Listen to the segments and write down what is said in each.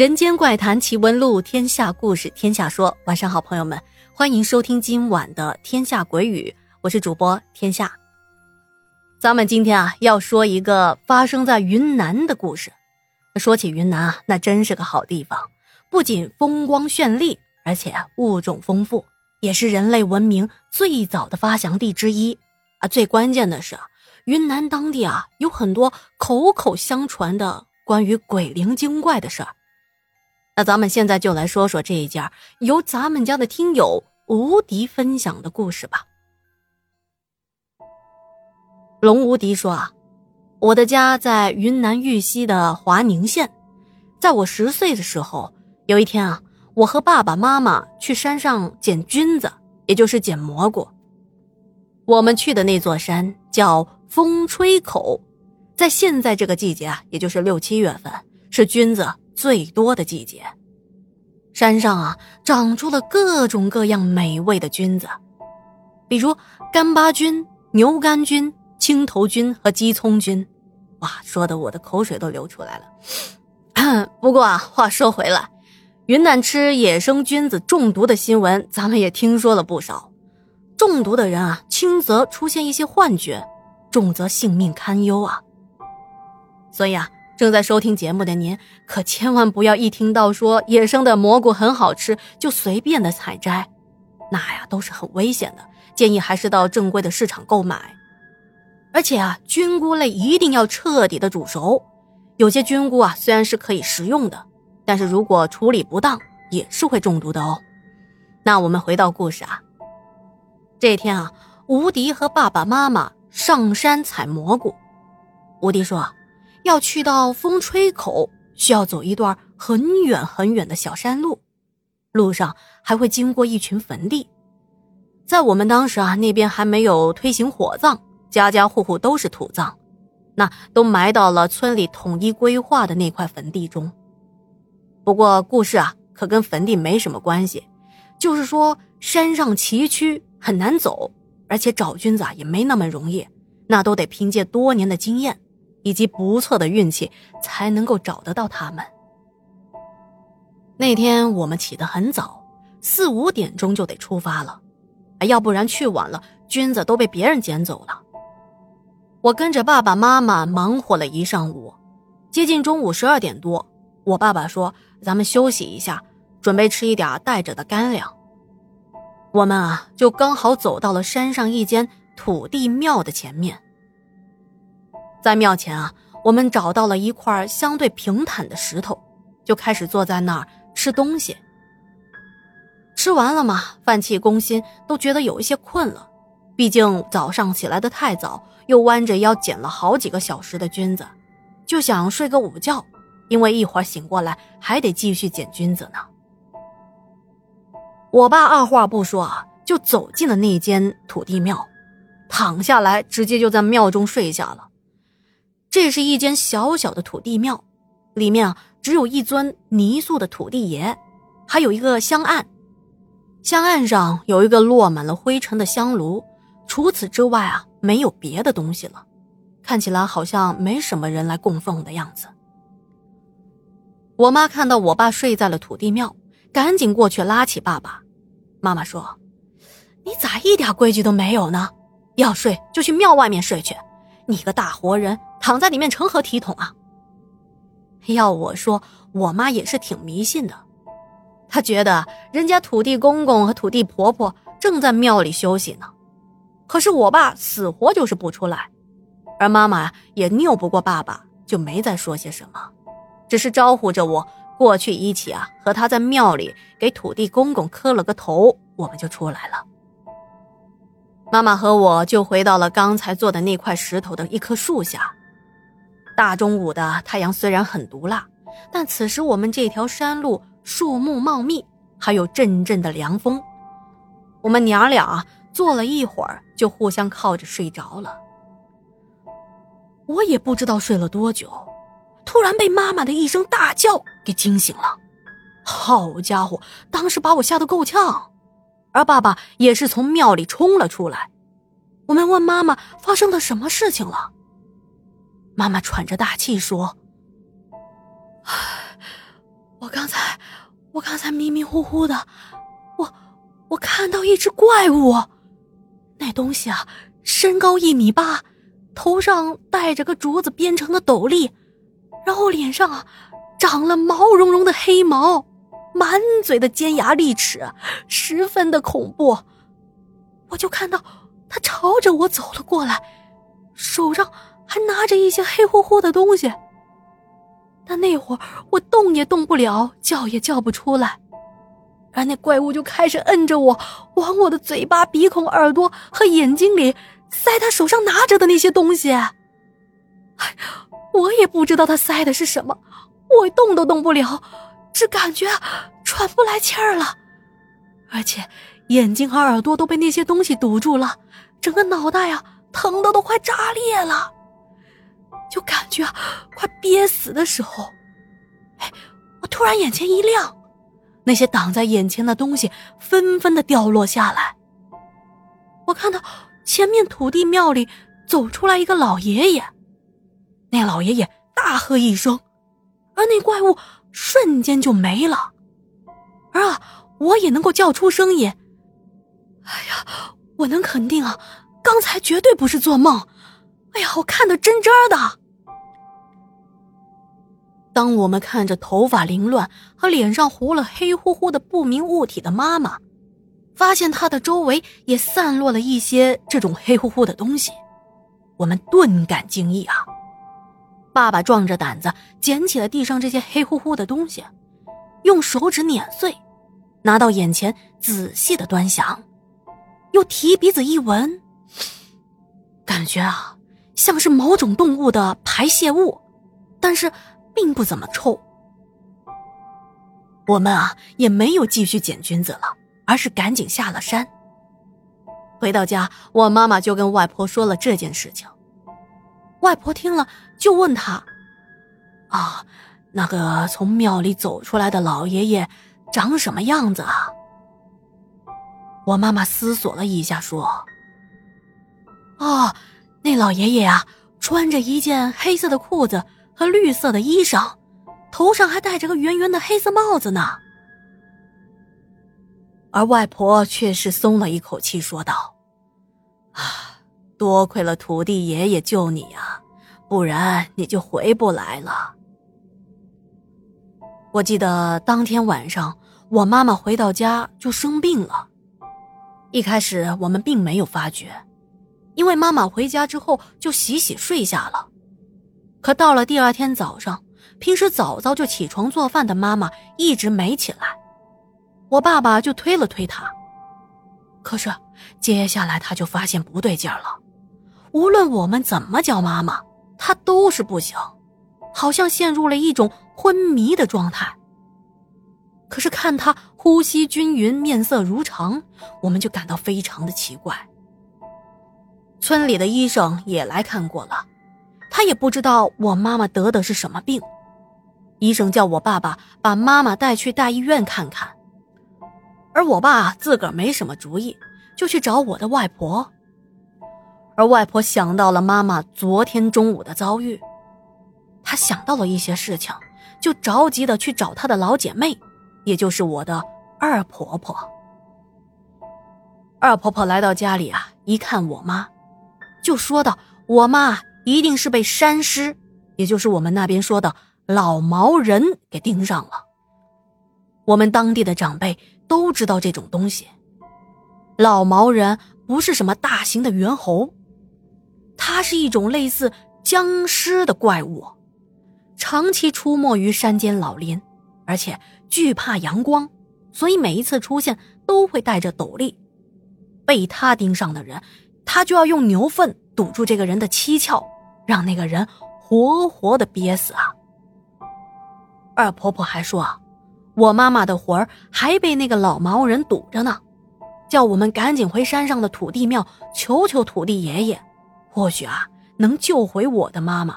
人间怪谈奇闻录，天下故事天下说。晚上好，朋友们，欢迎收听今晚的《天下鬼语》，我是主播天下。咱们今天啊，要说一个发生在云南的故事。说起云南啊，那真是个好地方，不仅风光绚丽，而且物种丰富，也是人类文明最早的发祥地之一啊。最关键的是，云南当地啊，有很多口口相传的关于鬼灵精怪的事儿。那咱们现在就来说说这一件由咱们家的听友无敌分享的故事吧。龙无敌说啊，我的家在云南玉溪的华宁县，在我十岁的时候，有一天啊，我和爸爸妈妈去山上捡菌子，也就是捡蘑菇。我们去的那座山叫风吹口，在现在这个季节啊，也就是六七月份，是菌子。最多的季节，山上啊长出了各种各样美味的菌子，比如干巴菌、牛肝菌、青头菌和鸡枞菌。哇，说的我的口水都流出来了。不过啊，话说回来，云南吃野生菌子中毒的新闻，咱们也听说了不少。中毒的人啊，轻则出现一些幻觉，重则性命堪忧啊。所以啊。正在收听节目的您，可千万不要一听到说野生的蘑菇很好吃就随便的采摘，那呀都是很危险的。建议还是到正规的市场购买。而且啊，菌菇类一定要彻底的煮熟。有些菌菇啊虽然是可以食用的，但是如果处理不当也是会中毒的哦。那我们回到故事啊，这天啊，吴迪和爸爸妈妈上山采蘑菇。吴迪说。要去到风吹口，需要走一段很远很远的小山路，路上还会经过一群坟地。在我们当时啊，那边还没有推行火葬，家家户户都是土葬，那都埋到了村里统一规划的那块坟地中。不过故事啊，可跟坟地没什么关系，就是说山上崎岖很难走，而且找菌子啊也没那么容易，那都得凭借多年的经验。以及不错的运气才能够找得到他们。那天我们起得很早，四五点钟就得出发了，要不然去晚了，菌子都被别人捡走了。我跟着爸爸妈妈忙活了一上午，接近中午十二点多，我爸爸说：“咱们休息一下，准备吃一点带着的干粮。”我们啊，就刚好走到了山上一间土地庙的前面。在庙前啊，我们找到了一块相对平坦的石头，就开始坐在那儿吃东西。吃完了嘛，饭气攻心，都觉得有一些困了。毕竟早上起来的太早，又弯着腰捡了好几个小时的菌子，就想睡个午觉，因为一会儿醒过来还得继续捡菌子呢。我爸二话不说啊，就走进了那间土地庙，躺下来，直接就在庙中睡下了。这是一间小小的土地庙，里面啊只有一尊泥塑的土地爷，还有一个香案，香案上有一个落满了灰尘的香炉，除此之外啊没有别的东西了，看起来好像没什么人来供奉的样子。我妈看到我爸睡在了土地庙，赶紧过去拉起爸爸。妈妈说：“你咋一点规矩都没有呢？要睡就去庙外面睡去，你个大活人。”躺在里面成何体统啊！要我说，我妈也是挺迷信的，她觉得人家土地公公和土地婆婆正在庙里休息呢，可是我爸死活就是不出来，而妈妈也拗不过爸爸，就没再说些什么，只是招呼着我过去一起啊，和他在庙里给土地公公磕了个头，我们就出来了。妈妈和我就回到了刚才坐的那块石头的一棵树下。大中午的太阳虽然很毒辣，但此时我们这条山路树木茂密，还有阵阵的凉风。我们娘俩坐了一会儿，就互相靠着睡着了。我也不知道睡了多久，突然被妈妈的一声大叫给惊醒了。好家伙，当时把我吓得够呛。而爸爸也是从庙里冲了出来。我们问妈妈发生了什么事情了。妈妈喘着大气说：“我刚才，我刚才迷迷糊糊的，我我看到一只怪物，那东西啊，身高一米八，头上戴着个竹子编成的斗笠，然后脸上啊长了毛茸茸的黑毛，满嘴的尖牙利齿，十分的恐怖。我就看到他朝着我走了过来，手上还拿着一些黑乎乎的东西。但那会儿我动也动不了，叫也叫不出来，而那怪物就开始摁着我，往我的嘴巴、鼻孔、耳朵和眼睛里塞他手上拿着的那些东西。哎，我也不知道他塞的是什么，我动都动不了，只感觉喘不来气儿了，而且眼睛和耳朵都被那些东西堵住了，整个脑袋呀疼的都快炸裂了。就感觉快憋死的时候，哎，我突然眼前一亮，那些挡在眼前的东西纷纷的掉落下来。我看到前面土地庙里走出来一个老爷爷，那老爷爷大喝一声，而那怪物瞬间就没了。而啊，我也能够叫出声音。哎呀，我能肯定啊，刚才绝对不是做梦。哎呀，我看的真真的。当我们看着头发凌乱和脸上糊了黑乎乎的不明物体的妈妈，发现她的周围也散落了一些这种黑乎乎的东西，我们顿感惊异啊！爸爸壮着胆子捡起了地上这些黑乎乎的东西，用手指碾碎，拿到眼前仔细的端详，又提鼻子一闻，感觉啊。像是某种动物的排泄物，但是并不怎么臭。我们啊也没有继续捡菌子了，而是赶紧下了山。回到家，我妈妈就跟外婆说了这件事情。外婆听了就问他：“啊，那个从庙里走出来的老爷爷长什么样子啊？”我妈妈思索了一下说：“啊。”那老爷爷啊，穿着一件黑色的裤子和绿色的衣裳，头上还戴着个圆圆的黑色帽子呢。而外婆却是松了一口气，说道：“啊，多亏了土地爷爷救你呀，不然你就回不来了。”我记得当天晚上，我妈妈回到家就生病了，一开始我们并没有发觉。因为妈妈回家之后就洗洗睡下了，可到了第二天早上，平时早早就起床做饭的妈妈一直没起来，我爸爸就推了推她，可是接下来他就发现不对劲了，无论我们怎么叫妈妈，她都是不醒，好像陷入了一种昏迷的状态。可是看她呼吸均匀，面色如常，我们就感到非常的奇怪。村里的医生也来看过了，他也不知道我妈妈得的是什么病。医生叫我爸爸把妈妈带去大医院看看，而我爸自个儿没什么主意，就去找我的外婆。而外婆想到了妈妈昨天中午的遭遇，她想到了一些事情，就着急的去找她的老姐妹，也就是我的二婆婆。二婆婆来到家里啊，一看我妈。就说道：“我妈一定是被山尸，也就是我们那边说的老毛人给盯上了。我们当地的长辈都知道这种东西。老毛人不是什么大型的猿猴，它是一种类似僵尸的怪物，长期出没于山间老林，而且惧怕阳光，所以每一次出现都会戴着斗笠。被他盯上的人。”他就要用牛粪堵住这个人的七窍，让那个人活活的憋死啊！二婆婆还说啊，我妈妈的魂儿还被那个老毛人堵着呢，叫我们赶紧回山上的土地庙求求土地爷爷，或许啊能救回我的妈妈。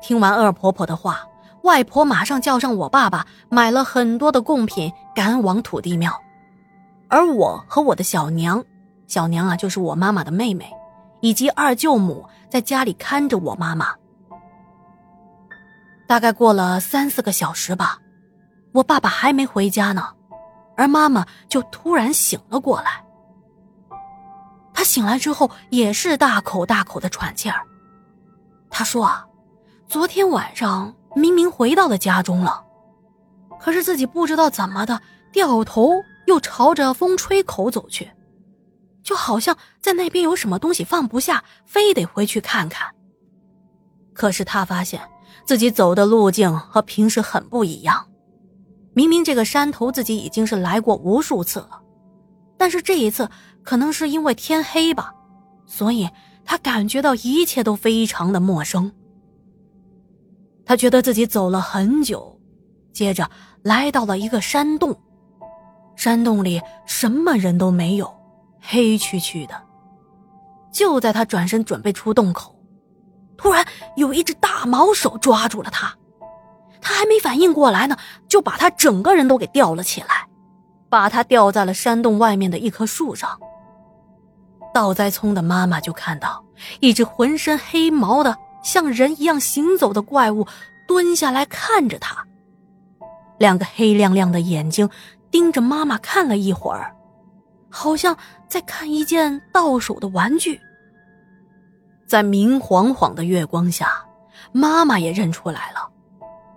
听完二婆婆的话，外婆马上叫上我爸爸，买了很多的贡品，赶往土地庙，而我和我的小娘。小娘啊，就是我妈妈的妹妹，以及二舅母在家里看着我妈妈。大概过了三四个小时吧，我爸爸还没回家呢，而妈妈就突然醒了过来。她醒来之后也是大口大口的喘气儿。她说啊，昨天晚上明明回到了家中了，可是自己不知道怎么的，掉头又朝着风吹口走去，就好像在那边有什么东西放不下，非得回去看看。可是他发现。自己走的路径和平时很不一样，明明这个山头自己已经是来过无数次了，但是这一次可能是因为天黑吧，所以他感觉到一切都非常的陌生。他觉得自己走了很久，接着来到了一个山洞，山洞里什么人都没有，黑黢黢的。就在他转身准备出洞口。突然有一只大毛手抓住了他，他还没反应过来呢，就把他整个人都给吊了起来，把他吊在了山洞外面的一棵树上。倒栽葱的妈妈就看到一只浑身黑毛的像人一样行走的怪物蹲下来看着他，两个黑亮亮的眼睛盯着妈妈看了一会儿，好像在看一件到手的玩具。在明晃晃的月光下，妈妈也认出来了，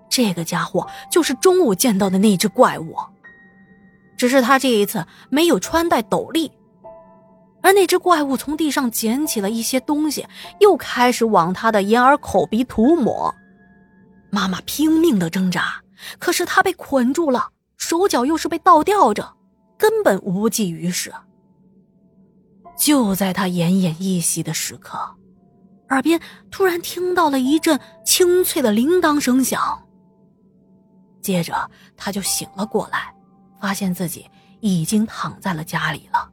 这个家伙就是中午见到的那只怪物。只是他这一次没有穿戴斗笠，而那只怪物从地上捡起了一些东西，又开始往他的眼耳口鼻涂抹。妈妈拼命的挣扎，可是他被捆住了，手脚又是被倒吊着，根本无济于事。就在他奄奄一息的时刻。耳边突然听到了一阵清脆的铃铛声响，接着他就醒了过来，发现自己已经躺在了家里了。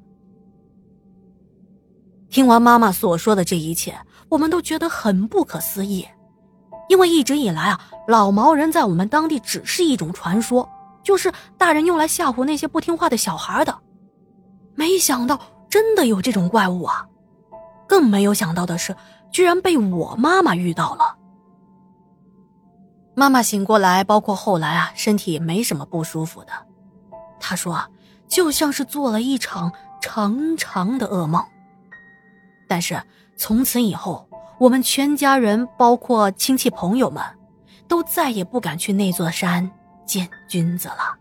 听完妈妈所说的这一切，我们都觉得很不可思议，因为一直以来啊，老毛人在我们当地只是一种传说，就是大人用来吓唬那些不听话的小孩的。没想到真的有这种怪物啊！更没有想到的是。居然被我妈妈遇到了。妈妈醒过来，包括后来啊，身体也没什么不舒服的。她说，就像是做了一场长长的噩梦。但是从此以后，我们全家人，包括亲戚朋友们，都再也不敢去那座山见君子了。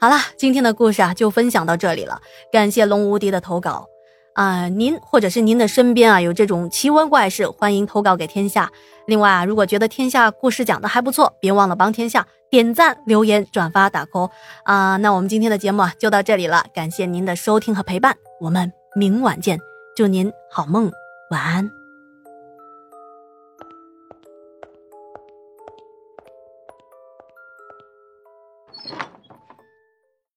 好了，今天的故事啊，就分享到这里了。感谢龙无敌的投稿。啊，您或者是您的身边啊有这种奇闻怪事，欢迎投稿给天下。另外啊，如果觉得天下故事讲的还不错，别忘了帮天下点赞、留言、转发、打 call 啊。那我们今天的节目啊就到这里了，感谢您的收听和陪伴，我们明晚见，祝您好梦，晚安。